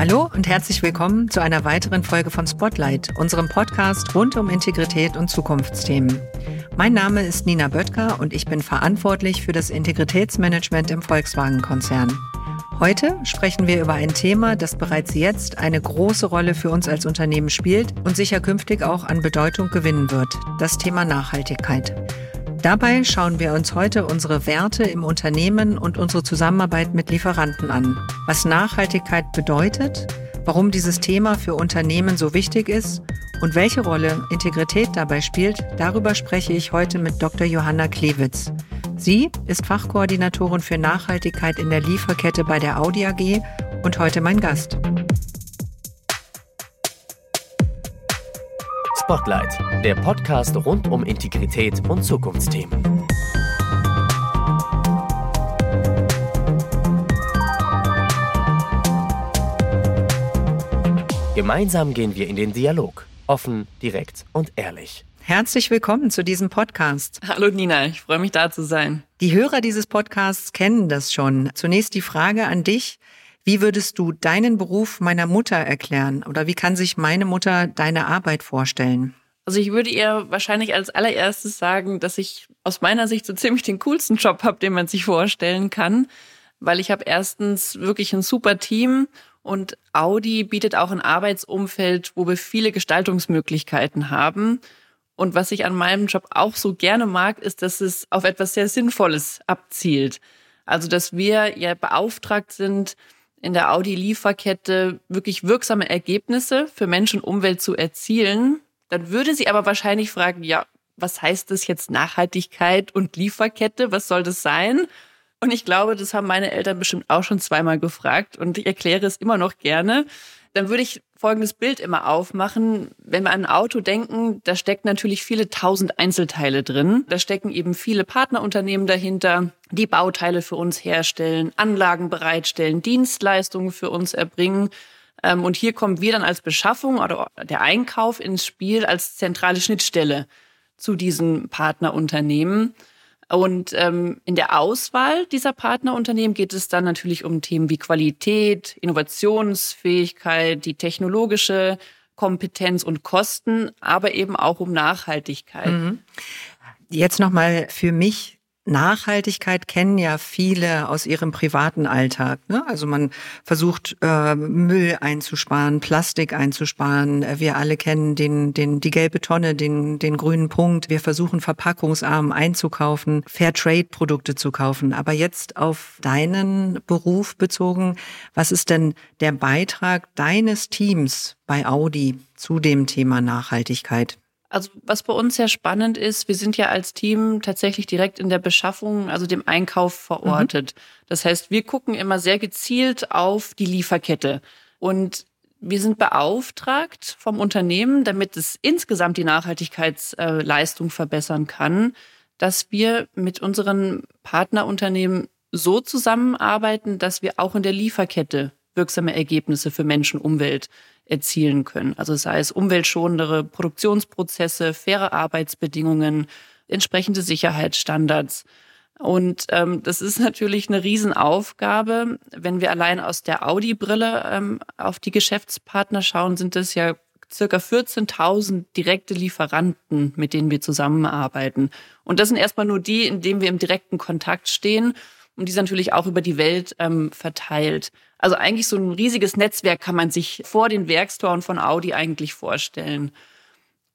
Hallo und herzlich willkommen zu einer weiteren Folge von Spotlight, unserem Podcast rund um Integrität und Zukunftsthemen. Mein Name ist Nina Böttger und ich bin verantwortlich für das Integritätsmanagement im Volkswagen-Konzern. Heute sprechen wir über ein Thema, das bereits jetzt eine große Rolle für uns als Unternehmen spielt und sicher künftig auch an Bedeutung gewinnen wird, das Thema Nachhaltigkeit. Dabei schauen wir uns heute unsere Werte im Unternehmen und unsere Zusammenarbeit mit Lieferanten an. Was Nachhaltigkeit bedeutet, warum dieses Thema für Unternehmen so wichtig ist und welche Rolle Integrität dabei spielt, darüber spreche ich heute mit Dr. Johanna Klewitz. Sie ist Fachkoordinatorin für Nachhaltigkeit in der Lieferkette bei der Audi AG und heute mein Gast. Spotlight, der Podcast rund um Integrität und Zukunftsthemen. Gemeinsam gehen wir in den Dialog, offen, direkt und ehrlich. Herzlich willkommen zu diesem Podcast. Hallo Nina, ich freue mich da zu sein. Die Hörer dieses Podcasts kennen das schon. Zunächst die Frage an dich. Wie würdest du deinen Beruf meiner Mutter erklären oder wie kann sich meine Mutter deine Arbeit vorstellen? Also ich würde ihr wahrscheinlich als allererstes sagen, dass ich aus meiner Sicht so ziemlich den coolsten Job habe, den man sich vorstellen kann, weil ich habe erstens wirklich ein super Team und Audi bietet auch ein Arbeitsumfeld, wo wir viele Gestaltungsmöglichkeiten haben. Und was ich an meinem Job auch so gerne mag, ist, dass es auf etwas sehr Sinnvolles abzielt. Also, dass wir ja beauftragt sind, in der Audi-Lieferkette wirklich wirksame Ergebnisse für Mensch und Umwelt zu erzielen. Dann würde sie aber wahrscheinlich fragen, ja, was heißt das jetzt Nachhaltigkeit und Lieferkette? Was soll das sein? Und ich glaube, das haben meine Eltern bestimmt auch schon zweimal gefragt und ich erkläre es immer noch gerne. Dann würde ich folgendes Bild immer aufmachen. Wenn wir an ein Auto denken, da steckt natürlich viele tausend Einzelteile drin. Da stecken eben viele Partnerunternehmen dahinter, die Bauteile für uns herstellen, Anlagen bereitstellen, Dienstleistungen für uns erbringen. Ähm, und hier kommen wir dann als Beschaffung oder der Einkauf ins Spiel als zentrale Schnittstelle zu diesen Partnerunternehmen. Und ähm, in der Auswahl dieser Partnerunternehmen geht es dann natürlich um Themen wie Qualität, Innovationsfähigkeit, die technologische Kompetenz und Kosten, aber eben auch um Nachhaltigkeit. Mhm. Jetzt nochmal für mich Nachhaltigkeit kennen ja viele aus ihrem privaten Alltag. Ne? Also man versucht äh, Müll einzusparen, Plastik einzusparen. Wir alle kennen den, den, die gelbe Tonne, den, den grünen Punkt. Wir versuchen verpackungsarm einzukaufen, Fairtrade-Produkte zu kaufen. Aber jetzt auf deinen Beruf bezogen, was ist denn der Beitrag deines Teams bei Audi zu dem Thema Nachhaltigkeit? Also was bei uns sehr spannend ist, wir sind ja als Team tatsächlich direkt in der Beschaffung, also dem Einkauf verortet. Mhm. Das heißt, wir gucken immer sehr gezielt auf die Lieferkette. Und wir sind beauftragt vom Unternehmen, damit es insgesamt die Nachhaltigkeitsleistung verbessern kann, dass wir mit unseren Partnerunternehmen so zusammenarbeiten, dass wir auch in der Lieferkette wirksame Ergebnisse für Menschen und Umwelt erzielen können. Also sei es umweltschonendere Produktionsprozesse, faire Arbeitsbedingungen, entsprechende Sicherheitsstandards. Und ähm, das ist natürlich eine Riesenaufgabe. Wenn wir allein aus der Audi-Brille ähm, auf die Geschäftspartner schauen, sind es ja circa 14.000 direkte Lieferanten, mit denen wir zusammenarbeiten. Und das sind erstmal nur die, in denen wir im direkten Kontakt stehen und die sind natürlich auch über die Welt ähm, verteilt. Also eigentlich so ein riesiges Netzwerk kann man sich vor den Werkstoren von Audi eigentlich vorstellen.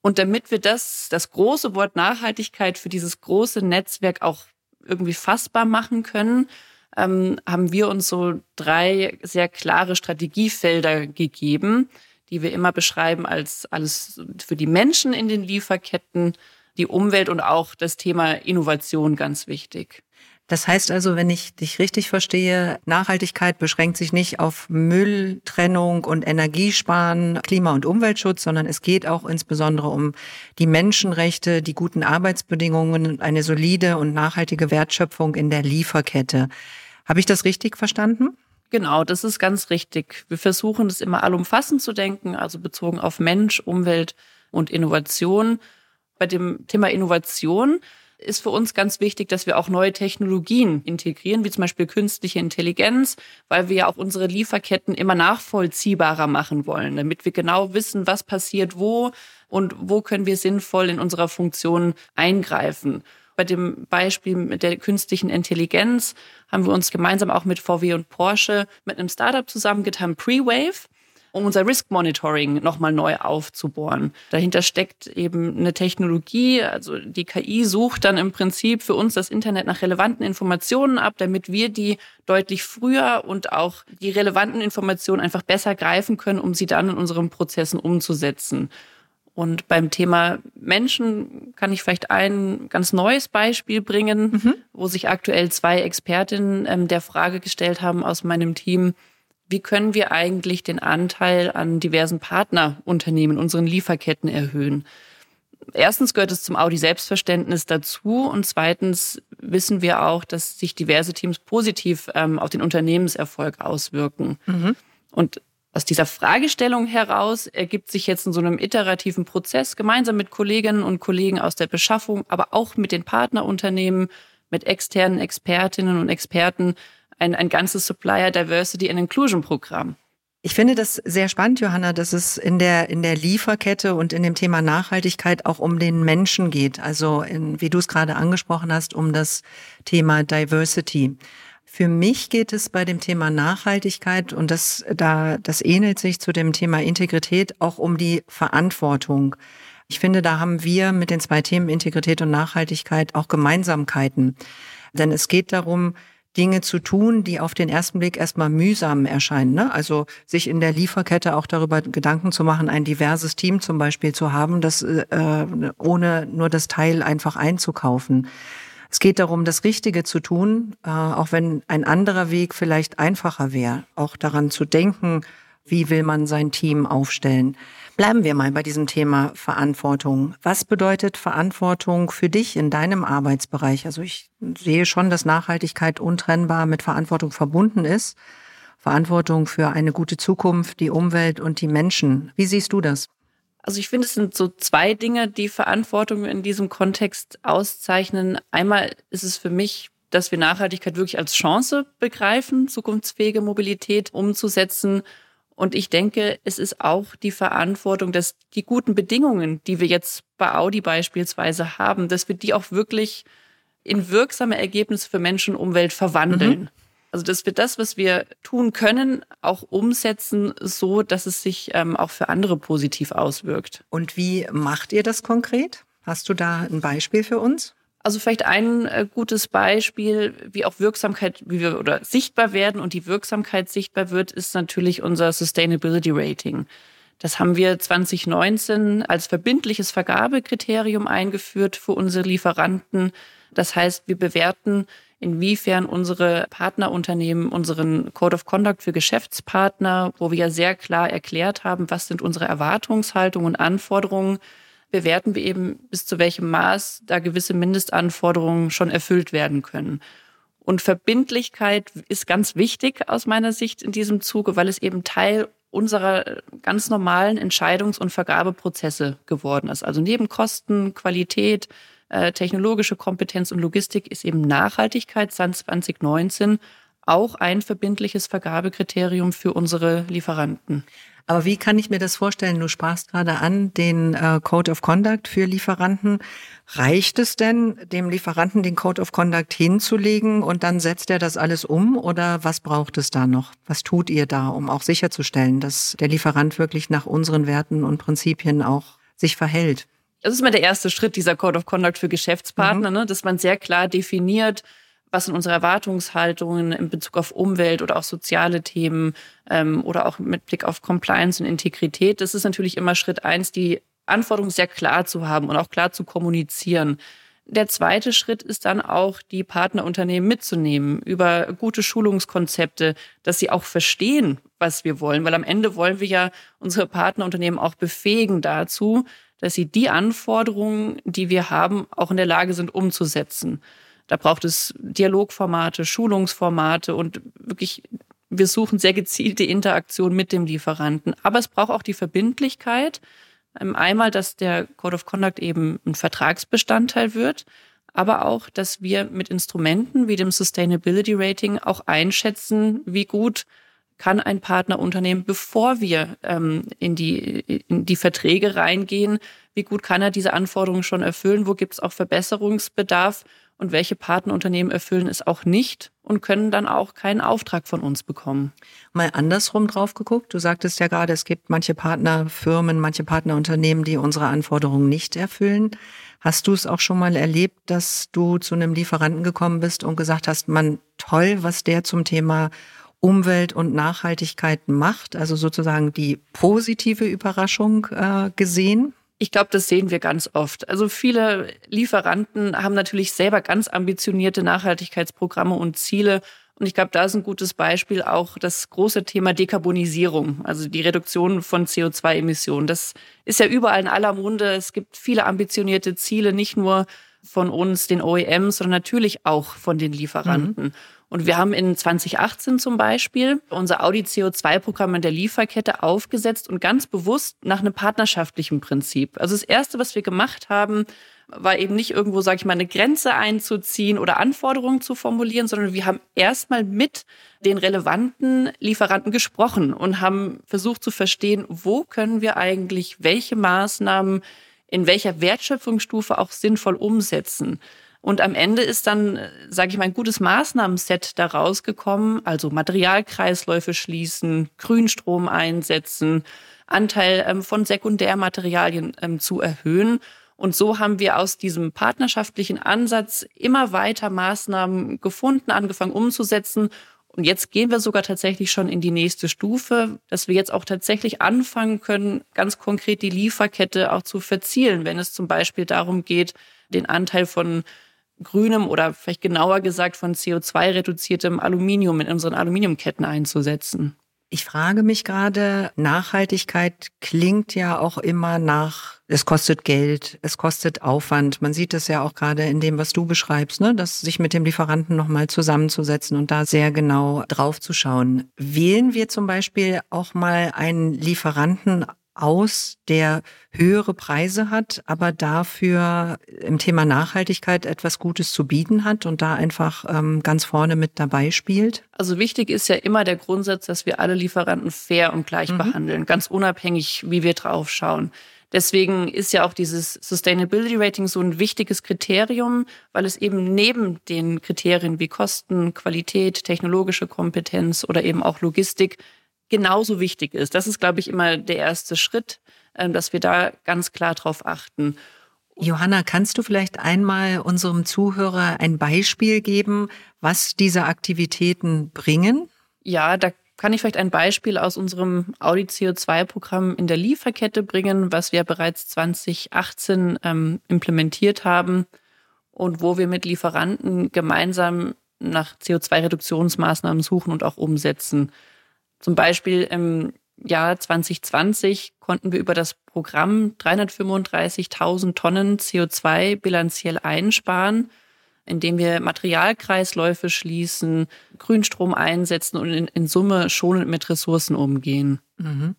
Und damit wir das, das große Wort Nachhaltigkeit für dieses große Netzwerk auch irgendwie fassbar machen können, ähm, haben wir uns so drei sehr klare Strategiefelder gegeben, die wir immer beschreiben als alles für die Menschen in den Lieferketten, die Umwelt und auch das Thema Innovation ganz wichtig. Das heißt also, wenn ich dich richtig verstehe, Nachhaltigkeit beschränkt sich nicht auf Mülltrennung und Energiesparen, Klima- und Umweltschutz, sondern es geht auch insbesondere um die Menschenrechte, die guten Arbeitsbedingungen und eine solide und nachhaltige Wertschöpfung in der Lieferkette. Habe ich das richtig verstanden? Genau, das ist ganz richtig. Wir versuchen es immer allumfassend zu denken, also bezogen auf Mensch, Umwelt und Innovation. Bei dem Thema Innovation ist für uns ganz wichtig, dass wir auch neue Technologien integrieren, wie zum Beispiel künstliche Intelligenz, weil wir ja auch unsere Lieferketten immer nachvollziehbarer machen wollen, damit wir genau wissen, was passiert wo und wo können wir sinnvoll in unserer Funktion eingreifen. Bei dem Beispiel mit der künstlichen Intelligenz haben wir uns gemeinsam auch mit VW und Porsche mit einem Startup zusammengetan, Prewave um unser Risk Monitoring nochmal neu aufzubohren. Dahinter steckt eben eine Technologie, also die KI sucht dann im Prinzip für uns das Internet nach relevanten Informationen ab, damit wir die deutlich früher und auch die relevanten Informationen einfach besser greifen können, um sie dann in unseren Prozessen umzusetzen. Und beim Thema Menschen kann ich vielleicht ein ganz neues Beispiel bringen, mhm. wo sich aktuell zwei Expertinnen ähm, der Frage gestellt haben aus meinem Team, wie können wir eigentlich den Anteil an diversen Partnerunternehmen, unseren Lieferketten erhöhen? Erstens gehört es zum Audi-Selbstverständnis dazu und zweitens wissen wir auch, dass sich diverse Teams positiv ähm, auf den Unternehmenserfolg auswirken. Mhm. Und aus dieser Fragestellung heraus ergibt sich jetzt in so einem iterativen Prozess gemeinsam mit Kolleginnen und Kollegen aus der Beschaffung, aber auch mit den Partnerunternehmen, mit externen Expertinnen und Experten ein, ein ganzes Supplier Diversity and Inclusion Programm. Ich finde das sehr spannend, Johanna, dass es in der, in der Lieferkette und in dem Thema Nachhaltigkeit auch um den Menschen geht. Also, in, wie du es gerade angesprochen hast, um das Thema Diversity. Für mich geht es bei dem Thema Nachhaltigkeit und das, da, das ähnelt sich zu dem Thema Integrität auch um die Verantwortung. Ich finde, da haben wir mit den zwei Themen Integrität und Nachhaltigkeit auch Gemeinsamkeiten. Denn es geht darum, Dinge zu tun, die auf den ersten Blick erstmal mühsam erscheinen. Ne? Also sich in der Lieferkette auch darüber Gedanken zu machen, ein diverses Team zum Beispiel zu haben, das äh, ohne nur das Teil einfach einzukaufen. Es geht darum, das Richtige zu tun, äh, auch wenn ein anderer Weg vielleicht einfacher wäre. Auch daran zu denken, wie will man sein Team aufstellen. Bleiben wir mal bei diesem Thema Verantwortung. Was bedeutet Verantwortung für dich in deinem Arbeitsbereich? Also ich sehe schon, dass Nachhaltigkeit untrennbar mit Verantwortung verbunden ist. Verantwortung für eine gute Zukunft, die Umwelt und die Menschen. Wie siehst du das? Also ich finde, es sind so zwei Dinge, die Verantwortung in diesem Kontext auszeichnen. Einmal ist es für mich, dass wir Nachhaltigkeit wirklich als Chance begreifen, zukunftsfähige Mobilität umzusetzen und ich denke, es ist auch die Verantwortung, dass die guten Bedingungen, die wir jetzt bei Audi beispielsweise haben, dass wir die auch wirklich in wirksame Ergebnisse für Menschen und Umwelt verwandeln. Mhm. Also dass wir das, was wir tun können, auch umsetzen, so dass es sich ähm, auch für andere positiv auswirkt. Und wie macht ihr das konkret? Hast du da ein Beispiel für uns? Also vielleicht ein äh, gutes Beispiel, wie auch Wirksamkeit, wie wir oder sichtbar werden und die Wirksamkeit sichtbar wird, ist natürlich unser Sustainability Rating. Das haben wir 2019 als verbindliches Vergabekriterium eingeführt für unsere Lieferanten. Das heißt, wir bewerten, inwiefern unsere Partnerunternehmen unseren Code of Conduct für Geschäftspartner, wo wir ja sehr klar erklärt haben, was sind unsere Erwartungshaltungen und Anforderungen, bewerten wir eben, bis zu welchem Maß da gewisse Mindestanforderungen schon erfüllt werden können. Und Verbindlichkeit ist ganz wichtig aus meiner Sicht in diesem Zuge, weil es eben Teil unserer ganz normalen Entscheidungs- und Vergabeprozesse geworden ist. Also neben Kosten, Qualität, äh, technologische Kompetenz und Logistik ist eben Nachhaltigkeit seit 2019 auch ein verbindliches Vergabekriterium für unsere Lieferanten. Aber wie kann ich mir das vorstellen? Du sprachst gerade an den äh, Code of Conduct für Lieferanten. Reicht es denn, dem Lieferanten den Code of Conduct hinzulegen und dann setzt er das alles um? Oder was braucht es da noch? Was tut ihr da, um auch sicherzustellen, dass der Lieferant wirklich nach unseren Werten und Prinzipien auch sich verhält? Das ist mal der erste Schritt dieser Code of Conduct für Geschäftspartner, mhm. ne? dass man sehr klar definiert, was sind unsere Erwartungshaltungen in Bezug auf Umwelt oder auch soziale Themen ähm, oder auch mit Blick auf Compliance und Integrität. Das ist natürlich immer Schritt eins, die Anforderungen sehr klar zu haben und auch klar zu kommunizieren. Der zweite Schritt ist dann auch, die Partnerunternehmen mitzunehmen über gute Schulungskonzepte, dass sie auch verstehen, was wir wollen. Weil am Ende wollen wir ja unsere Partnerunternehmen auch befähigen dazu, dass sie die Anforderungen, die wir haben, auch in der Lage sind umzusetzen. Da braucht es Dialogformate, Schulungsformate und wirklich, wir suchen sehr gezielt die Interaktion mit dem Lieferanten. Aber es braucht auch die Verbindlichkeit. Ähm, einmal, dass der Code of Conduct eben ein Vertragsbestandteil wird, aber auch, dass wir mit Instrumenten wie dem Sustainability Rating auch einschätzen, wie gut kann ein Partnerunternehmen, bevor wir ähm, in, die, in die Verträge reingehen, wie gut kann er diese Anforderungen schon erfüllen, wo gibt es auch Verbesserungsbedarf und welche Partnerunternehmen erfüllen es auch nicht und können dann auch keinen Auftrag von uns bekommen. Mal andersrum drauf geguckt. Du sagtest ja gerade, es gibt manche Partnerfirmen, manche Partnerunternehmen, die unsere Anforderungen nicht erfüllen. Hast du es auch schon mal erlebt, dass du zu einem Lieferanten gekommen bist und gesagt hast, man toll, was der zum Thema Umwelt und Nachhaltigkeit macht, also sozusagen die positive Überraschung äh, gesehen? Ich glaube, das sehen wir ganz oft. Also viele Lieferanten haben natürlich selber ganz ambitionierte Nachhaltigkeitsprogramme und Ziele. Und ich glaube, da ist ein gutes Beispiel auch das große Thema Dekarbonisierung, also die Reduktion von CO2-Emissionen. Das ist ja überall in aller Munde. Es gibt viele ambitionierte Ziele, nicht nur von uns, den OEMs, sondern natürlich auch von den Lieferanten. Mhm. Und wir haben in 2018 zum Beispiel unser Audi CO2-Programm in der Lieferkette aufgesetzt und ganz bewusst nach einem partnerschaftlichen Prinzip. Also das Erste, was wir gemacht haben, war eben nicht irgendwo, sage ich mal, eine Grenze einzuziehen oder Anforderungen zu formulieren, sondern wir haben erstmal mit den relevanten Lieferanten gesprochen und haben versucht zu verstehen, wo können wir eigentlich welche Maßnahmen in welcher Wertschöpfungsstufe auch sinnvoll umsetzen. Und am Ende ist dann, sage ich mal, ein gutes Maßnahmenset daraus gekommen, also Materialkreisläufe schließen, Grünstrom einsetzen, Anteil ähm, von Sekundärmaterialien ähm, zu erhöhen. Und so haben wir aus diesem partnerschaftlichen Ansatz immer weiter Maßnahmen gefunden, angefangen umzusetzen. Und jetzt gehen wir sogar tatsächlich schon in die nächste Stufe, dass wir jetzt auch tatsächlich anfangen können, ganz konkret die Lieferkette auch zu verzielen, wenn es zum Beispiel darum geht, den Anteil von grünem oder vielleicht genauer gesagt von CO2-reduziertem Aluminium in unseren Aluminiumketten einzusetzen. Ich frage mich gerade, Nachhaltigkeit klingt ja auch immer nach, es kostet Geld, es kostet Aufwand. Man sieht es ja auch gerade in dem, was du beschreibst, ne? dass sich mit dem Lieferanten nochmal zusammenzusetzen und da sehr genau drauf zu schauen. Wählen wir zum Beispiel auch mal einen Lieferanten aus, der höhere Preise hat, aber dafür im Thema Nachhaltigkeit etwas Gutes zu bieten hat und da einfach ähm, ganz vorne mit dabei spielt? Also wichtig ist ja immer der Grundsatz, dass wir alle Lieferanten fair und gleich mhm. behandeln, ganz unabhängig, wie wir drauf schauen. Deswegen ist ja auch dieses Sustainability Rating so ein wichtiges Kriterium, weil es eben neben den Kriterien wie Kosten, Qualität, technologische Kompetenz oder eben auch Logistik genauso wichtig ist. Das ist, glaube ich, immer der erste Schritt, ähm, dass wir da ganz klar drauf achten. Johanna, kannst du vielleicht einmal unserem Zuhörer ein Beispiel geben, was diese Aktivitäten bringen? Ja, da kann ich vielleicht ein Beispiel aus unserem Audi CO2-Programm in der Lieferkette bringen, was wir bereits 2018 ähm, implementiert haben und wo wir mit Lieferanten gemeinsam nach CO2-Reduktionsmaßnahmen suchen und auch umsetzen. Zum Beispiel im Jahr 2020 konnten wir über das Programm 335.000 Tonnen CO2 bilanziell einsparen, indem wir Materialkreisläufe schließen, Grünstrom einsetzen und in, in Summe schonend mit Ressourcen umgehen. Mhm.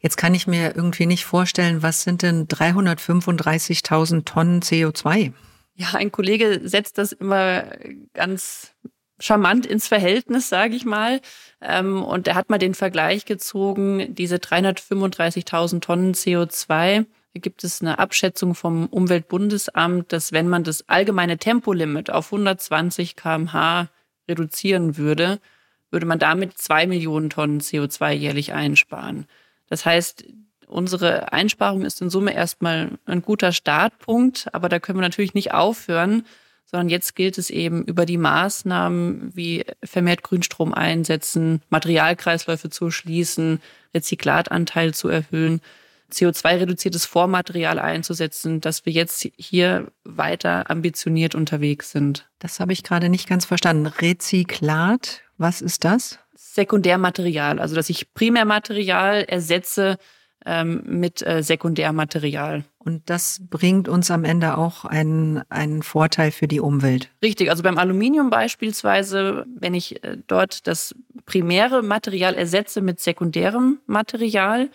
Jetzt kann ich mir irgendwie nicht vorstellen, was sind denn 335.000 Tonnen CO2? Ja, ein Kollege setzt das immer ganz charmant ins Verhältnis, sage ich mal. Ähm, und er hat mal den Vergleich gezogen, diese 335.000 Tonnen CO2. Da gibt es eine Abschätzung vom Umweltbundesamt, dass wenn man das allgemeine Tempolimit auf 120 kmh reduzieren würde, würde man damit zwei Millionen Tonnen CO2 jährlich einsparen. Das heißt, unsere Einsparung ist in Summe erstmal ein guter Startpunkt, aber da können wir natürlich nicht aufhören, sondern jetzt gilt es eben über die Maßnahmen wie vermehrt Grünstrom einsetzen, Materialkreisläufe zu schließen, Rezyklatanteil zu erhöhen, CO2-reduziertes Vormaterial einzusetzen, dass wir jetzt hier weiter ambitioniert unterwegs sind. Das habe ich gerade nicht ganz verstanden. Rezyklat, was ist das? Sekundärmaterial, also dass ich Primärmaterial ersetze ähm, mit äh, Sekundärmaterial. Und das bringt uns am Ende auch einen, einen Vorteil für die Umwelt. Richtig, also beim Aluminium beispielsweise, wenn ich äh, dort das primäre Material ersetze mit sekundärem Material,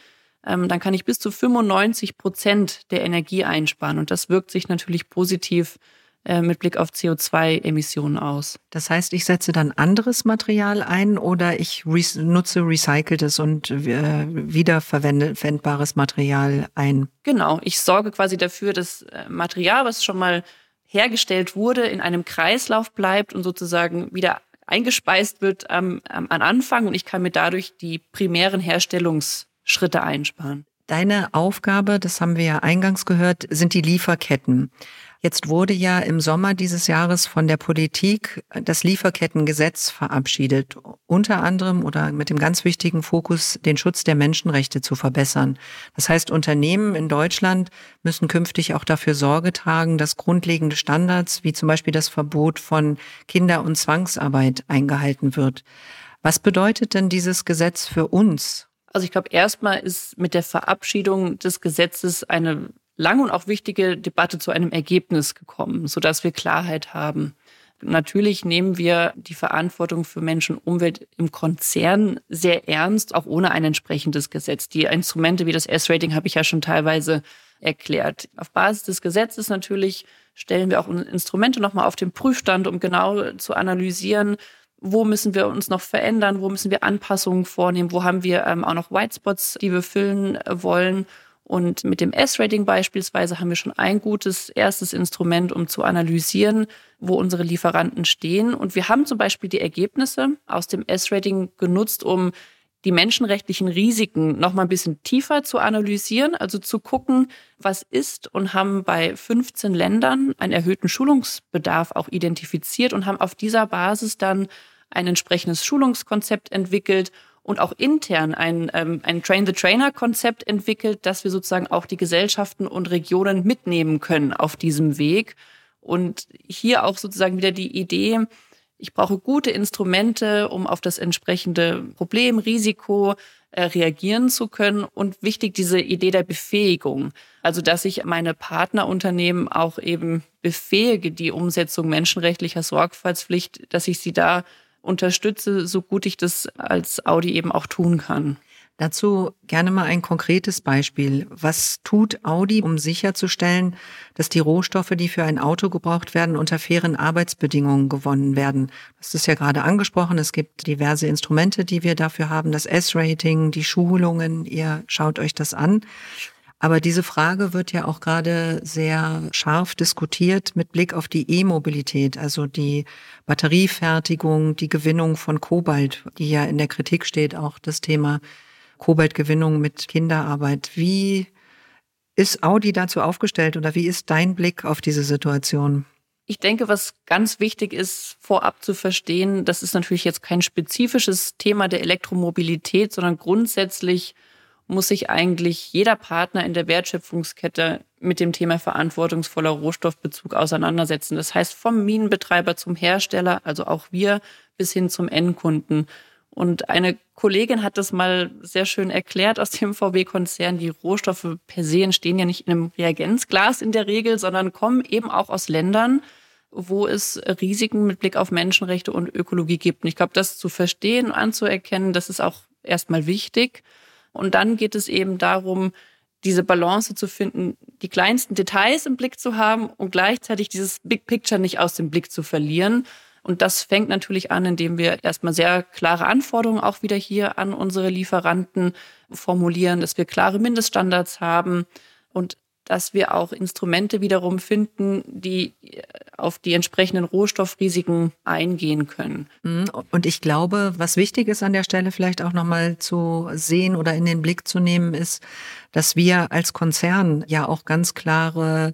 ähm, dann kann ich bis zu 95 Prozent der Energie einsparen. Und das wirkt sich natürlich positiv äh, mit Blick auf CO2-Emissionen aus. Das heißt, ich setze dann anderes Material ein oder ich re nutze recyceltes und äh, wiederverwendbares Material ein? Genau, ich sorge quasi dafür, dass äh, Material, was schon mal hergestellt wurde, in einem Kreislauf bleibt und sozusagen wieder eingespeist wird am, am Anfang und ich kann mir dadurch die primären Herstellungsschritte einsparen. Deine Aufgabe, das haben wir ja eingangs gehört, sind die Lieferketten. Jetzt wurde ja im Sommer dieses Jahres von der Politik das Lieferkettengesetz verabschiedet, unter anderem oder mit dem ganz wichtigen Fokus, den Schutz der Menschenrechte zu verbessern. Das heißt, Unternehmen in Deutschland müssen künftig auch dafür Sorge tragen, dass grundlegende Standards wie zum Beispiel das Verbot von Kinder- und Zwangsarbeit eingehalten wird. Was bedeutet denn dieses Gesetz für uns also ich glaube, erstmal ist mit der Verabschiedung des Gesetzes eine lange und auch wichtige Debatte zu einem Ergebnis gekommen, sodass wir Klarheit haben. Natürlich nehmen wir die Verantwortung für Menschen und Umwelt im Konzern sehr ernst, auch ohne ein entsprechendes Gesetz. Die Instrumente wie das S-Rating habe ich ja schon teilweise erklärt. Auf Basis des Gesetzes natürlich stellen wir auch Instrumente nochmal auf den Prüfstand, um genau zu analysieren, wo müssen wir uns noch verändern, wo müssen wir Anpassungen vornehmen, wo haben wir ähm, auch noch Whitespots, die wir füllen wollen. Und mit dem S-Rating beispielsweise haben wir schon ein gutes erstes Instrument, um zu analysieren, wo unsere Lieferanten stehen. Und wir haben zum Beispiel die Ergebnisse aus dem S-Rating genutzt, um die menschenrechtlichen Risiken noch mal ein bisschen tiefer zu analysieren, also zu gucken, was ist und haben bei 15 Ländern einen erhöhten Schulungsbedarf auch identifiziert und haben auf dieser Basis dann ein entsprechendes Schulungskonzept entwickelt und auch intern ein, ähm, ein Train-the-Trainer-Konzept entwickelt, dass wir sozusagen auch die Gesellschaften und Regionen mitnehmen können auf diesem Weg. Und hier auch sozusagen wieder die Idee, ich brauche gute Instrumente, um auf das entsprechende Problem, Risiko äh, reagieren zu können. Und wichtig diese Idee der Befähigung. Also, dass ich meine Partnerunternehmen auch eben befähige, die Umsetzung menschenrechtlicher Sorgfaltspflicht, dass ich sie da unterstütze, so gut ich das als Audi eben auch tun kann. Dazu gerne mal ein konkretes Beispiel. Was tut Audi, um sicherzustellen, dass die Rohstoffe, die für ein Auto gebraucht werden, unter fairen Arbeitsbedingungen gewonnen werden? Das ist ja gerade angesprochen. Es gibt diverse Instrumente, die wir dafür haben. Das S-Rating, die Schulungen. Ihr schaut euch das an. Aber diese Frage wird ja auch gerade sehr scharf diskutiert mit Blick auf die E-Mobilität, also die Batteriefertigung, die Gewinnung von Kobalt, die ja in der Kritik steht, auch das Thema Kobaltgewinnung mit Kinderarbeit. Wie ist Audi dazu aufgestellt oder wie ist dein Blick auf diese Situation? Ich denke, was ganz wichtig ist, vorab zu verstehen, das ist natürlich jetzt kein spezifisches Thema der Elektromobilität, sondern grundsätzlich muss sich eigentlich jeder Partner in der Wertschöpfungskette mit dem Thema verantwortungsvoller Rohstoffbezug auseinandersetzen. Das heißt vom Minenbetreiber zum Hersteller, also auch wir, bis hin zum Endkunden. Und eine Kollegin hat das mal sehr schön erklärt aus dem VW-Konzern. Die Rohstoffe per se entstehen ja nicht in einem Reagenzglas in der Regel, sondern kommen eben auch aus Ländern, wo es Risiken mit Blick auf Menschenrechte und Ökologie gibt. Und ich glaube, das zu verstehen, anzuerkennen, das ist auch erstmal wichtig. Und dann geht es eben darum, diese Balance zu finden, die kleinsten Details im Blick zu haben und gleichzeitig dieses Big Picture nicht aus dem Blick zu verlieren. Und das fängt natürlich an, indem wir erstmal sehr klare Anforderungen auch wieder hier an unsere Lieferanten formulieren, dass wir klare Mindeststandards haben und dass wir auch Instrumente wiederum finden, die auf die entsprechenden Rohstoffrisiken eingehen können. Mhm. Und ich glaube, was wichtig ist an der Stelle vielleicht auch nochmal zu sehen oder in den Blick zu nehmen, ist, dass wir als Konzern ja auch ganz klare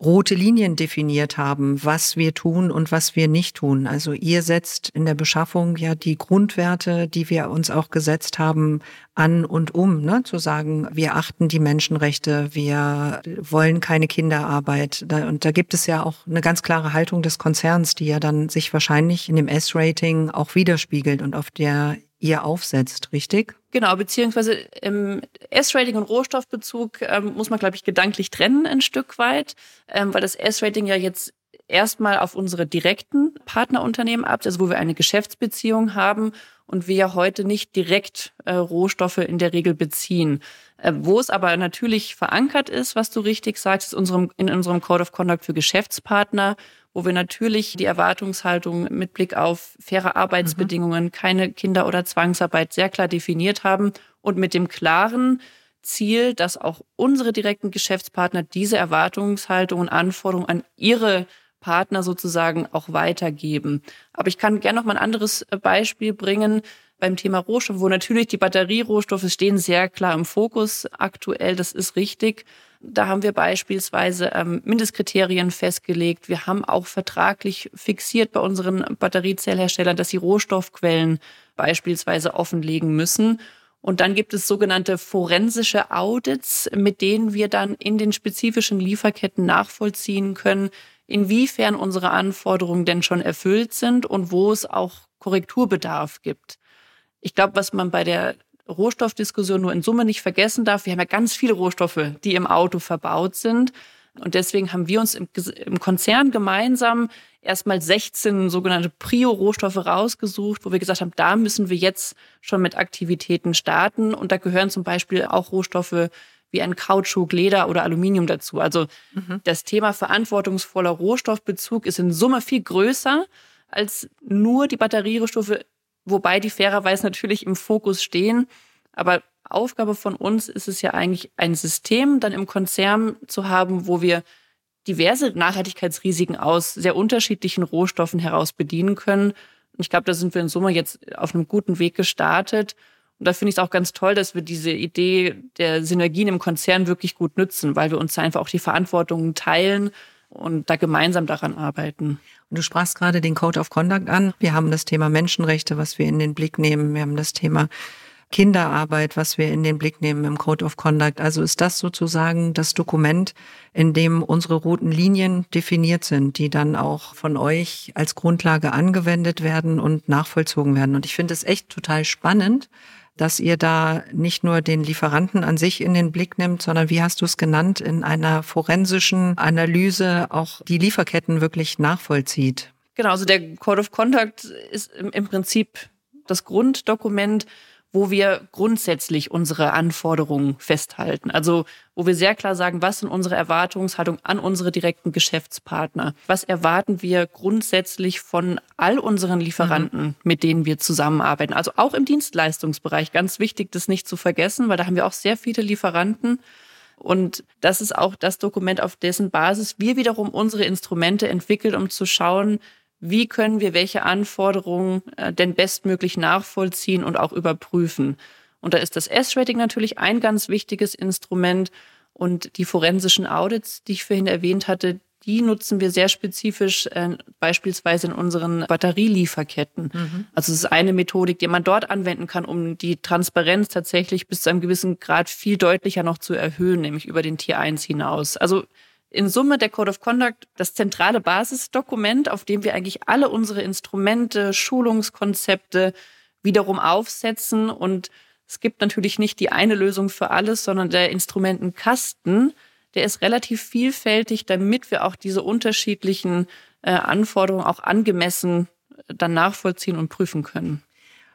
rote Linien definiert haben, was wir tun und was wir nicht tun. Also ihr setzt in der Beschaffung ja die Grundwerte, die wir uns auch gesetzt haben, an und um, ne? zu sagen, wir achten die Menschenrechte, wir wollen keine Kinderarbeit. Und da gibt es ja auch eine ganz klare Haltung des Konzerns, die ja dann sich wahrscheinlich in dem S-Rating auch widerspiegelt und auf der ihr aufsetzt, richtig? Genau, beziehungsweise im S-Rating und Rohstoffbezug ähm, muss man, glaube ich, gedanklich trennen ein Stück weit, ähm, weil das S-Rating ja jetzt erstmal auf unsere direkten Partnerunternehmen ab, also wo wir eine Geschäftsbeziehung haben und wir ja heute nicht direkt äh, Rohstoffe in der Regel beziehen. Äh, wo es aber natürlich verankert ist, was du richtig sagst, ist unserem, in unserem Code of Conduct für Geschäftspartner, wo wir natürlich die Erwartungshaltung mit Blick auf faire Arbeitsbedingungen, mhm. keine Kinder- oder Zwangsarbeit sehr klar definiert haben und mit dem klaren Ziel, dass auch unsere direkten Geschäftspartner diese Erwartungshaltung und Anforderungen an ihre Partner sozusagen auch weitergeben. Aber ich kann gerne noch mal ein anderes äh, Beispiel bringen beim Thema Rohstoffe, wo natürlich die Batterierohstoffe stehen sehr klar im Fokus aktuell. Das ist richtig. Da haben wir beispielsweise ähm, Mindestkriterien festgelegt. Wir haben auch vertraglich fixiert bei unseren Batteriezellherstellern, dass sie Rohstoffquellen beispielsweise offenlegen müssen. Und dann gibt es sogenannte forensische Audits, mit denen wir dann in den spezifischen Lieferketten nachvollziehen können, inwiefern unsere Anforderungen denn schon erfüllt sind und wo es auch Korrekturbedarf gibt. Ich glaube, was man bei der Rohstoffdiskussion nur in Summe nicht vergessen darf, wir haben ja ganz viele Rohstoffe, die im Auto verbaut sind. Und deswegen haben wir uns im, im Konzern gemeinsam erstmal 16 sogenannte Prio-Rohstoffe rausgesucht, wo wir gesagt haben, da müssen wir jetzt schon mit Aktivitäten starten. Und da gehören zum Beispiel auch Rohstoffe wie ein Kautschuk, Leder oder Aluminium dazu. Also mhm. das Thema verantwortungsvoller Rohstoffbezug ist in Summe viel größer als nur die Batterierohstoffe, wobei die fairerweise natürlich im Fokus stehen. Aber Aufgabe von uns ist es ja eigentlich, ein System dann im Konzern zu haben, wo wir diverse Nachhaltigkeitsrisiken aus sehr unterschiedlichen Rohstoffen heraus bedienen können. Und ich glaube, da sind wir in Summe jetzt auf einem guten Weg gestartet. Und da finde ich es auch ganz toll, dass wir diese Idee der Synergien im Konzern wirklich gut nützen, weil wir uns einfach auch die Verantwortung teilen und da gemeinsam daran arbeiten. Und du sprachst gerade den Code of Conduct an. Wir haben das Thema Menschenrechte, was wir in den Blick nehmen. Wir haben das Thema Kinderarbeit, was wir in den Blick nehmen im Code of Conduct. Also ist das sozusagen das Dokument, in dem unsere roten Linien definiert sind, die dann auch von euch als Grundlage angewendet werden und nachvollzogen werden. Und ich finde es echt total spannend, dass ihr da nicht nur den Lieferanten an sich in den Blick nimmt, sondern wie hast du es genannt, in einer forensischen Analyse auch die Lieferketten wirklich nachvollzieht. Genau, also der Code of Conduct ist im Prinzip das Grunddokument, wo wir grundsätzlich unsere Anforderungen festhalten. Also wo wir sehr klar sagen, was sind unsere Erwartungshaltung an unsere direkten Geschäftspartner? Was erwarten wir grundsätzlich von all unseren Lieferanten, mhm. mit denen wir zusammenarbeiten? Also auch im Dienstleistungsbereich. Ganz wichtig, das nicht zu vergessen, weil da haben wir auch sehr viele Lieferanten. Und das ist auch das Dokument, auf dessen Basis wir wiederum unsere Instrumente entwickeln, um zu schauen, wie können wir welche Anforderungen äh, denn bestmöglich nachvollziehen und auch überprüfen. Und da ist das S-Rating natürlich ein ganz wichtiges Instrument. Und die forensischen Audits, die ich vorhin erwähnt hatte, die nutzen wir sehr spezifisch, äh, beispielsweise in unseren Batterielieferketten. Mhm. Also es ist eine Methodik, die man dort anwenden kann, um die Transparenz tatsächlich bis zu einem gewissen Grad viel deutlicher noch zu erhöhen, nämlich über den Tier 1 hinaus. Also in Summe der Code of Conduct das zentrale Basisdokument, auf dem wir eigentlich alle unsere Instrumente, Schulungskonzepte wiederum aufsetzen. Und es gibt natürlich nicht die eine Lösung für alles, sondern der Instrumentenkasten, der ist relativ vielfältig, damit wir auch diese unterschiedlichen äh, Anforderungen auch angemessen äh, dann nachvollziehen und prüfen können.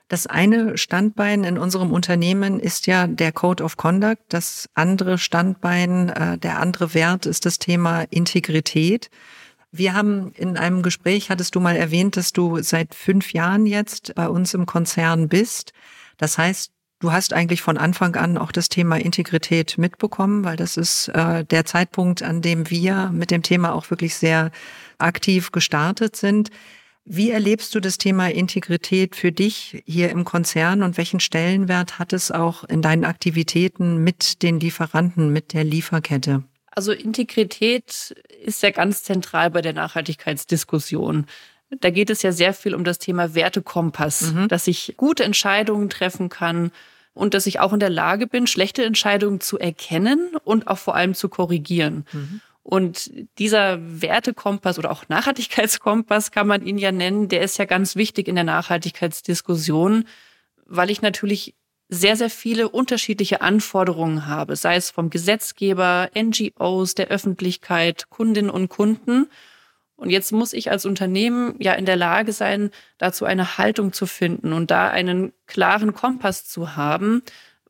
Das eine Standbein in unserem Unternehmen ist ja der Code of Conduct. Das andere Standbein, äh, der andere Wert ist das Thema Integrität. Wir haben in einem Gespräch, hattest du mal erwähnt, dass du seit fünf Jahren jetzt bei uns im Konzern bist. Das heißt, du hast eigentlich von Anfang an auch das Thema Integrität mitbekommen, weil das ist äh, der Zeitpunkt, an dem wir mit dem Thema auch wirklich sehr aktiv gestartet sind. Wie erlebst du das Thema Integrität für dich hier im Konzern und welchen Stellenwert hat es auch in deinen Aktivitäten mit den Lieferanten, mit der Lieferkette? Also Integrität ist ja ganz zentral bei der Nachhaltigkeitsdiskussion. Da geht es ja sehr viel um das Thema Wertekompass, mhm. dass ich gute Entscheidungen treffen kann und dass ich auch in der Lage bin, schlechte Entscheidungen zu erkennen und auch vor allem zu korrigieren. Mhm. Und dieser Wertekompass oder auch Nachhaltigkeitskompass kann man ihn ja nennen, der ist ja ganz wichtig in der Nachhaltigkeitsdiskussion, weil ich natürlich sehr, sehr viele unterschiedliche Anforderungen habe, sei es vom Gesetzgeber, NGOs, der Öffentlichkeit, Kundinnen und Kunden. Und jetzt muss ich als Unternehmen ja in der Lage sein, dazu eine Haltung zu finden und da einen klaren Kompass zu haben,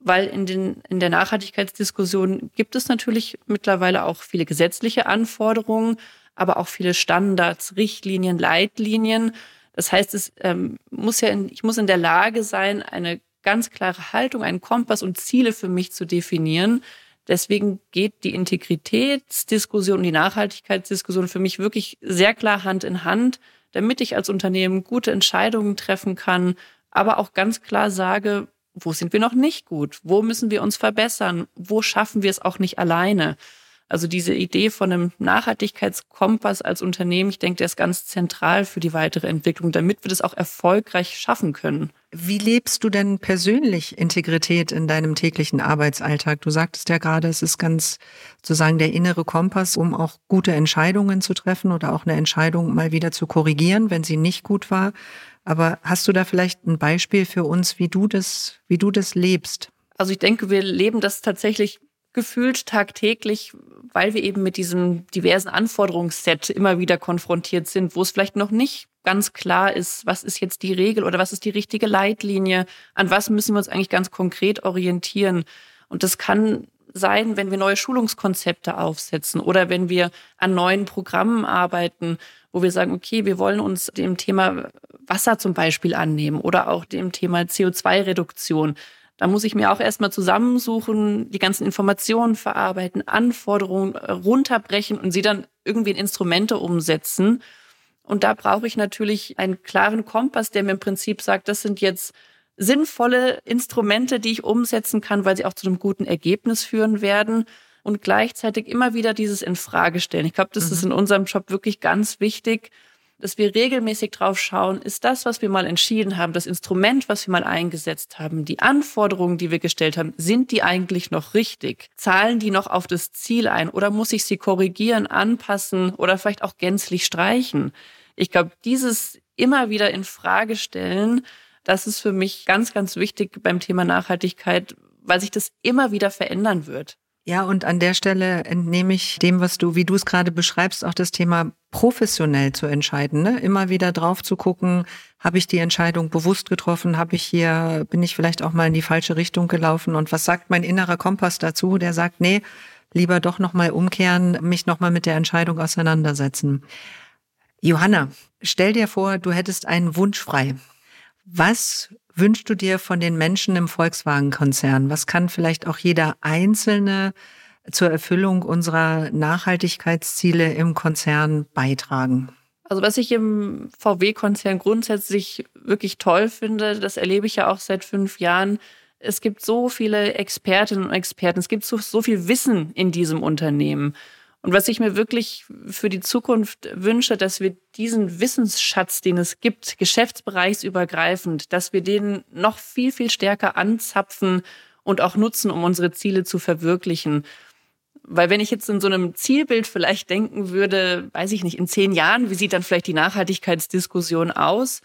weil in, den, in der Nachhaltigkeitsdiskussion gibt es natürlich mittlerweile auch viele gesetzliche Anforderungen, aber auch viele Standards, Richtlinien, Leitlinien. Das heißt, es ähm, muss ja in, ich muss in der Lage sein, eine ganz klare Haltung, einen Kompass und Ziele für mich zu definieren. Deswegen geht die Integritätsdiskussion und die Nachhaltigkeitsdiskussion für mich wirklich sehr klar Hand in Hand, damit ich als Unternehmen gute Entscheidungen treffen kann, aber auch ganz klar sage, wo sind wir noch nicht gut? Wo müssen wir uns verbessern? Wo schaffen wir es auch nicht alleine? Also diese Idee von einem Nachhaltigkeitskompass als Unternehmen, ich denke, der ist ganz zentral für die weitere Entwicklung, damit wir das auch erfolgreich schaffen können. Wie lebst du denn persönlich Integrität in deinem täglichen Arbeitsalltag? Du sagtest ja gerade, es ist ganz sozusagen der innere Kompass, um auch gute Entscheidungen zu treffen oder auch eine Entscheidung mal wieder zu korrigieren, wenn sie nicht gut war. Aber hast du da vielleicht ein Beispiel für uns, wie du das, wie du das lebst? Also ich denke, wir leben das tatsächlich gefühlt tagtäglich, weil wir eben mit diesem diversen Anforderungsset immer wieder konfrontiert sind, wo es vielleicht noch nicht ganz klar ist, was ist jetzt die Regel oder was ist die richtige Leitlinie, an was müssen wir uns eigentlich ganz konkret orientieren. Und das kann sein, wenn wir neue Schulungskonzepte aufsetzen oder wenn wir an neuen Programmen arbeiten, wo wir sagen, okay, wir wollen uns dem Thema Wasser zum Beispiel annehmen oder auch dem Thema CO2-Reduktion. Da muss ich mir auch erstmal zusammensuchen, die ganzen Informationen verarbeiten, Anforderungen äh, runterbrechen und sie dann irgendwie in Instrumente umsetzen. Und da brauche ich natürlich einen klaren Kompass, der mir im Prinzip sagt, das sind jetzt sinnvolle Instrumente, die ich umsetzen kann, weil sie auch zu einem guten Ergebnis führen werden und gleichzeitig immer wieder dieses in Frage stellen. Ich glaube, das mhm. ist in unserem Job wirklich ganz wichtig, dass wir regelmäßig drauf schauen, ist das, was wir mal entschieden haben, das Instrument, was wir mal eingesetzt haben, die Anforderungen, die wir gestellt haben, sind die eigentlich noch richtig? Zahlen die noch auf das Ziel ein oder muss ich sie korrigieren, anpassen oder vielleicht auch gänzlich streichen? Ich glaube, dieses immer wieder in Frage stellen, das ist für mich ganz, ganz wichtig beim Thema Nachhaltigkeit, weil sich das immer wieder verändern wird. Ja, und an der Stelle entnehme ich dem, was du, wie du es gerade beschreibst, auch das Thema professionell zu entscheiden, ne? immer wieder drauf zu gucken, habe ich die Entscheidung bewusst getroffen, habe ich hier, bin ich vielleicht auch mal in die falsche Richtung gelaufen und was sagt mein innerer Kompass dazu? Der sagt, nee, lieber doch nochmal umkehren, mich nochmal mit der Entscheidung auseinandersetzen. Johanna, stell dir vor, du hättest einen Wunsch frei. Was wünschst du dir von den Menschen im Volkswagen-Konzern? Was kann vielleicht auch jeder Einzelne zur Erfüllung unserer Nachhaltigkeitsziele im Konzern beitragen? Also was ich im VW-Konzern grundsätzlich wirklich toll finde, das erlebe ich ja auch seit fünf Jahren. Es gibt so viele Expertinnen und Experten, es gibt so, so viel Wissen in diesem Unternehmen. Und was ich mir wirklich für die Zukunft wünsche, dass wir diesen Wissensschatz, den es gibt, geschäftsbereichsübergreifend, dass wir den noch viel, viel stärker anzapfen und auch nutzen, um unsere Ziele zu verwirklichen. Weil wenn ich jetzt in so einem Zielbild vielleicht denken würde, weiß ich nicht, in zehn Jahren, wie sieht dann vielleicht die Nachhaltigkeitsdiskussion aus?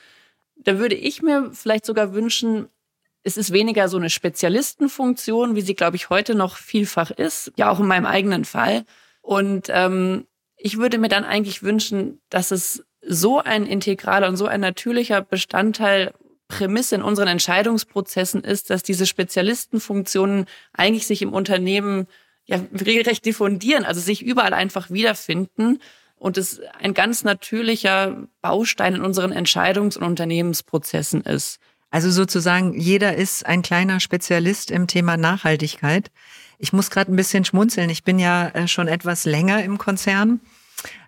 Da würde ich mir vielleicht sogar wünschen, es ist weniger so eine Spezialistenfunktion, wie sie, glaube ich, heute noch vielfach ist, ja auch in meinem eigenen Fall, und ähm, ich würde mir dann eigentlich wünschen, dass es so ein integraler und so ein natürlicher Bestandteil Prämisse in unseren Entscheidungsprozessen ist, dass diese Spezialistenfunktionen eigentlich sich im Unternehmen ja regelrecht diffundieren, also sich überall einfach wiederfinden und es ein ganz natürlicher Baustein in unseren Entscheidungs- und Unternehmensprozessen ist. Also sozusagen, jeder ist ein kleiner Spezialist im Thema Nachhaltigkeit. Ich muss gerade ein bisschen schmunzeln. Ich bin ja äh, schon etwas länger im Konzern.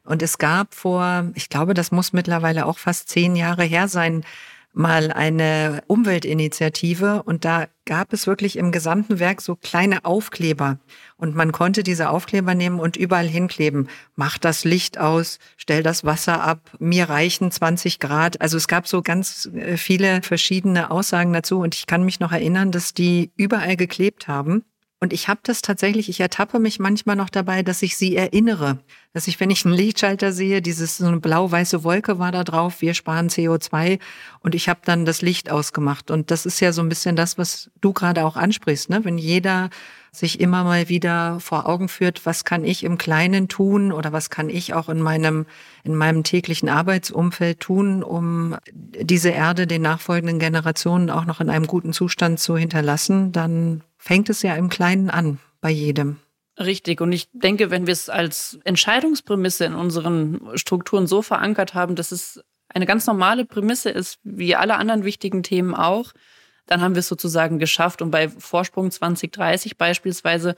Und es gab vor, ich glaube, das muss mittlerweile auch fast zehn Jahre her sein, mal eine Umweltinitiative und da gab es wirklich im gesamten Werk so kleine Aufkleber und man konnte diese Aufkleber nehmen und überall hinkleben. Mach das Licht aus, stell das Wasser ab, mir reichen 20 Grad. Also es gab so ganz äh, viele verschiedene Aussagen dazu und ich kann mich noch erinnern, dass die überall geklebt haben. Und ich habe das tatsächlich, ich ertappe mich manchmal noch dabei, dass ich sie erinnere. Dass ich, wenn ich einen Lichtschalter sehe, dieses so eine blau-weiße Wolke war da drauf, wir sparen CO2 und ich habe dann das Licht ausgemacht. Und das ist ja so ein bisschen das, was du gerade auch ansprichst, ne? Wenn jeder sich immer mal wieder vor Augen führt, was kann ich im Kleinen tun oder was kann ich auch in meinem, in meinem täglichen Arbeitsumfeld tun, um diese Erde den nachfolgenden Generationen auch noch in einem guten Zustand zu hinterlassen, dann fängt es ja im Kleinen an, bei jedem. Richtig. Und ich denke, wenn wir es als Entscheidungsprämisse in unseren Strukturen so verankert haben, dass es eine ganz normale Prämisse ist, wie alle anderen wichtigen Themen auch, dann haben wir es sozusagen geschafft. Und bei Vorsprung 2030 beispielsweise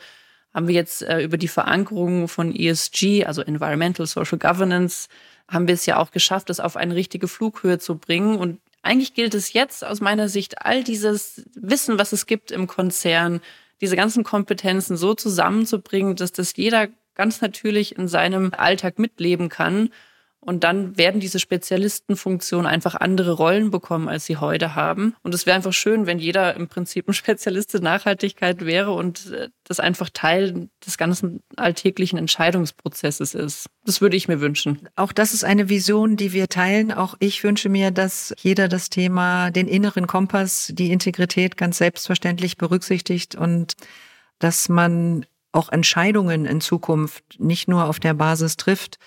haben wir jetzt äh, über die Verankerung von ESG, also Environmental Social Governance, haben wir es ja auch geschafft, das auf eine richtige Flughöhe zu bringen. Und eigentlich gilt es jetzt aus meiner Sicht, all dieses Wissen, was es gibt im Konzern, diese ganzen Kompetenzen so zusammenzubringen, dass das jeder ganz natürlich in seinem Alltag mitleben kann und dann werden diese Spezialistenfunktionen einfach andere Rollen bekommen, als sie heute haben. Und es wäre einfach schön, wenn jeder im Prinzip ein Spezialist für Nachhaltigkeit wäre und äh, das einfach Teil des ganzen alltäglichen Entscheidungsprozesses ist. Das würde ich mir wünschen. Auch das ist eine Vision, die wir teilen. Auch ich wünsche mir, dass jeder das Thema, den inneren Kompass, die Integrität ganz selbstverständlich berücksichtigt und dass man auch Entscheidungen in Zukunft nicht nur auf der Basis trifft,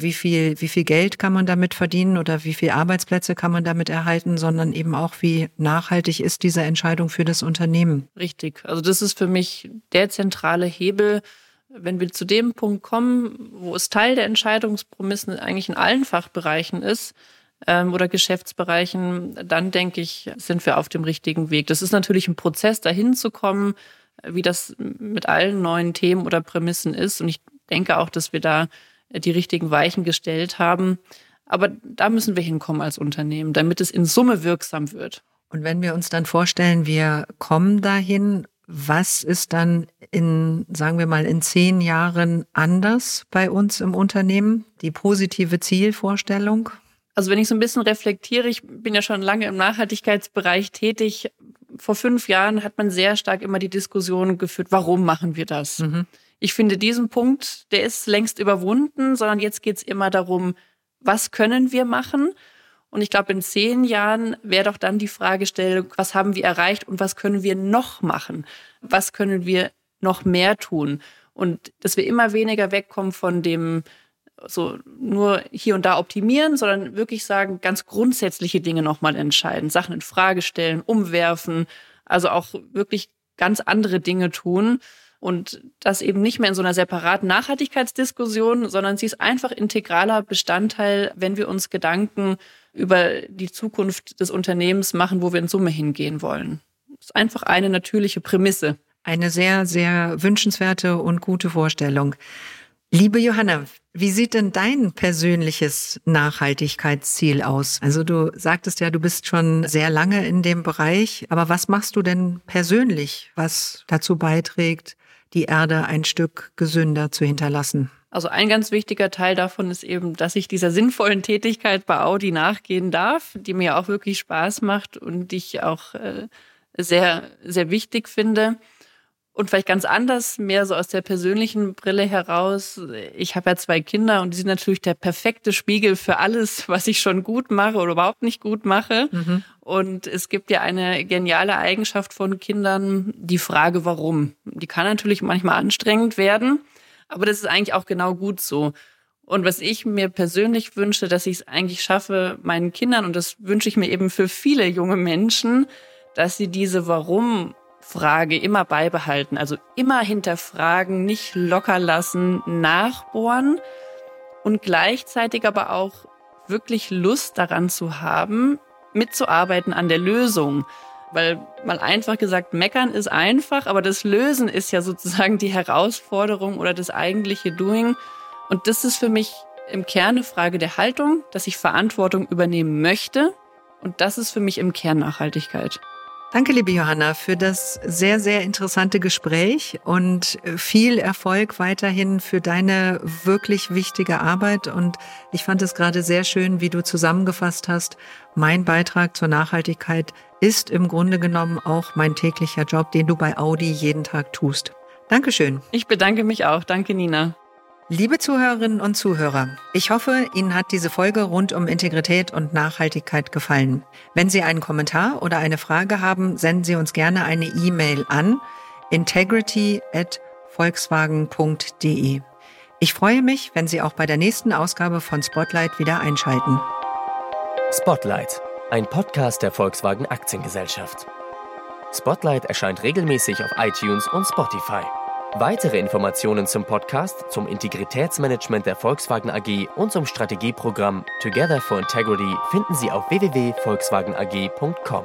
wie viel, wie viel Geld kann man damit verdienen oder wie viel Arbeitsplätze kann man damit erhalten, sondern eben auch, wie nachhaltig ist diese Entscheidung für das Unternehmen. Richtig. Also das ist für mich der zentrale Hebel. Wenn wir zu dem Punkt kommen, wo es Teil der Entscheidungspromissen eigentlich in allen Fachbereichen ist, ähm, oder Geschäftsbereichen, dann denke ich, sind wir auf dem richtigen Weg. Das ist natürlich ein Prozess, dahin zu kommen, wie das mit allen neuen Themen oder Prämissen ist. Und ich denke auch, dass wir da die richtigen Weichen gestellt haben. Aber da müssen wir hinkommen als Unternehmen, damit es in Summe wirksam wird. Und wenn wir uns dann vorstellen, wir kommen dahin, was ist dann in, sagen wir mal, in zehn Jahren anders bei uns im Unternehmen? Die positive Zielvorstellung? Also wenn ich so ein bisschen reflektiere, ich bin ja schon lange im Nachhaltigkeitsbereich tätig. Vor fünf Jahren hat man sehr stark immer die Diskussion geführt, warum machen wir das? Mhm. Ich finde diesen Punkt, der ist längst überwunden, sondern jetzt geht es immer darum, was können wir machen? Und ich glaube, in zehn Jahren wäre doch dann die Fragestellung, was haben wir erreicht und was können wir noch machen? Was können wir noch mehr tun? Und dass wir immer weniger wegkommen von dem, so nur hier und da optimieren, sondern wirklich sagen, ganz grundsätzliche Dinge nochmal entscheiden, Sachen in Frage stellen, umwerfen, also auch wirklich ganz andere Dinge tun. Und das eben nicht mehr in so einer separaten Nachhaltigkeitsdiskussion, sondern sie ist einfach integraler Bestandteil, wenn wir uns Gedanken über die Zukunft des Unternehmens machen, wo wir in Summe hingehen wollen. Das ist einfach eine natürliche Prämisse. Eine sehr, sehr wünschenswerte und gute Vorstellung. Liebe Johanna, wie sieht denn dein persönliches Nachhaltigkeitsziel aus? Also du sagtest ja, du bist schon sehr lange in dem Bereich, aber was machst du denn persönlich, was dazu beiträgt, die Erde ein Stück gesünder zu hinterlassen. Also ein ganz wichtiger Teil davon ist eben, dass ich dieser sinnvollen Tätigkeit bei Audi nachgehen darf, die mir auch wirklich Spaß macht und die ich auch äh, sehr, sehr wichtig finde. Und vielleicht ganz anders, mehr so aus der persönlichen Brille heraus. Ich habe ja zwei Kinder und die sind natürlich der perfekte Spiegel für alles, was ich schon gut mache oder überhaupt nicht gut mache. Mhm. Und es gibt ja eine geniale Eigenschaft von Kindern, die Frage, warum. Die kann natürlich manchmal anstrengend werden, aber das ist eigentlich auch genau gut so. Und was ich mir persönlich wünsche, dass ich es eigentlich schaffe, meinen Kindern, und das wünsche ich mir eben für viele junge Menschen, dass sie diese Warum Frage immer beibehalten. Also immer hinterfragen, nicht locker lassen, nachbohren und gleichzeitig aber auch wirklich Lust daran zu haben, mitzuarbeiten an der Lösung. Weil mal einfach gesagt, meckern ist einfach, aber das Lösen ist ja sozusagen die Herausforderung oder das eigentliche Doing. Und das ist für mich im Kern eine Frage der Haltung, dass ich Verantwortung übernehmen möchte. Und das ist für mich im Kern Nachhaltigkeit. Danke, liebe Johanna, für das sehr, sehr interessante Gespräch und viel Erfolg weiterhin für deine wirklich wichtige Arbeit. Und ich fand es gerade sehr schön, wie du zusammengefasst hast. Mein Beitrag zur Nachhaltigkeit ist im Grunde genommen auch mein täglicher Job, den du bei Audi jeden Tag tust. Dankeschön. Ich bedanke mich auch. Danke, Nina. Liebe Zuhörerinnen und Zuhörer, ich hoffe, Ihnen hat diese Folge rund um Integrität und Nachhaltigkeit gefallen. Wenn Sie einen Kommentar oder eine Frage haben, senden Sie uns gerne eine E-Mail an integrity at volkswagen.de. Ich freue mich, wenn Sie auch bei der nächsten Ausgabe von Spotlight wieder einschalten. Spotlight, ein Podcast der Volkswagen Aktiengesellschaft. Spotlight erscheint regelmäßig auf iTunes und Spotify. Weitere Informationen zum Podcast, zum Integritätsmanagement der Volkswagen AG und zum Strategieprogramm Together for Integrity finden Sie auf www.volkswagenag.com.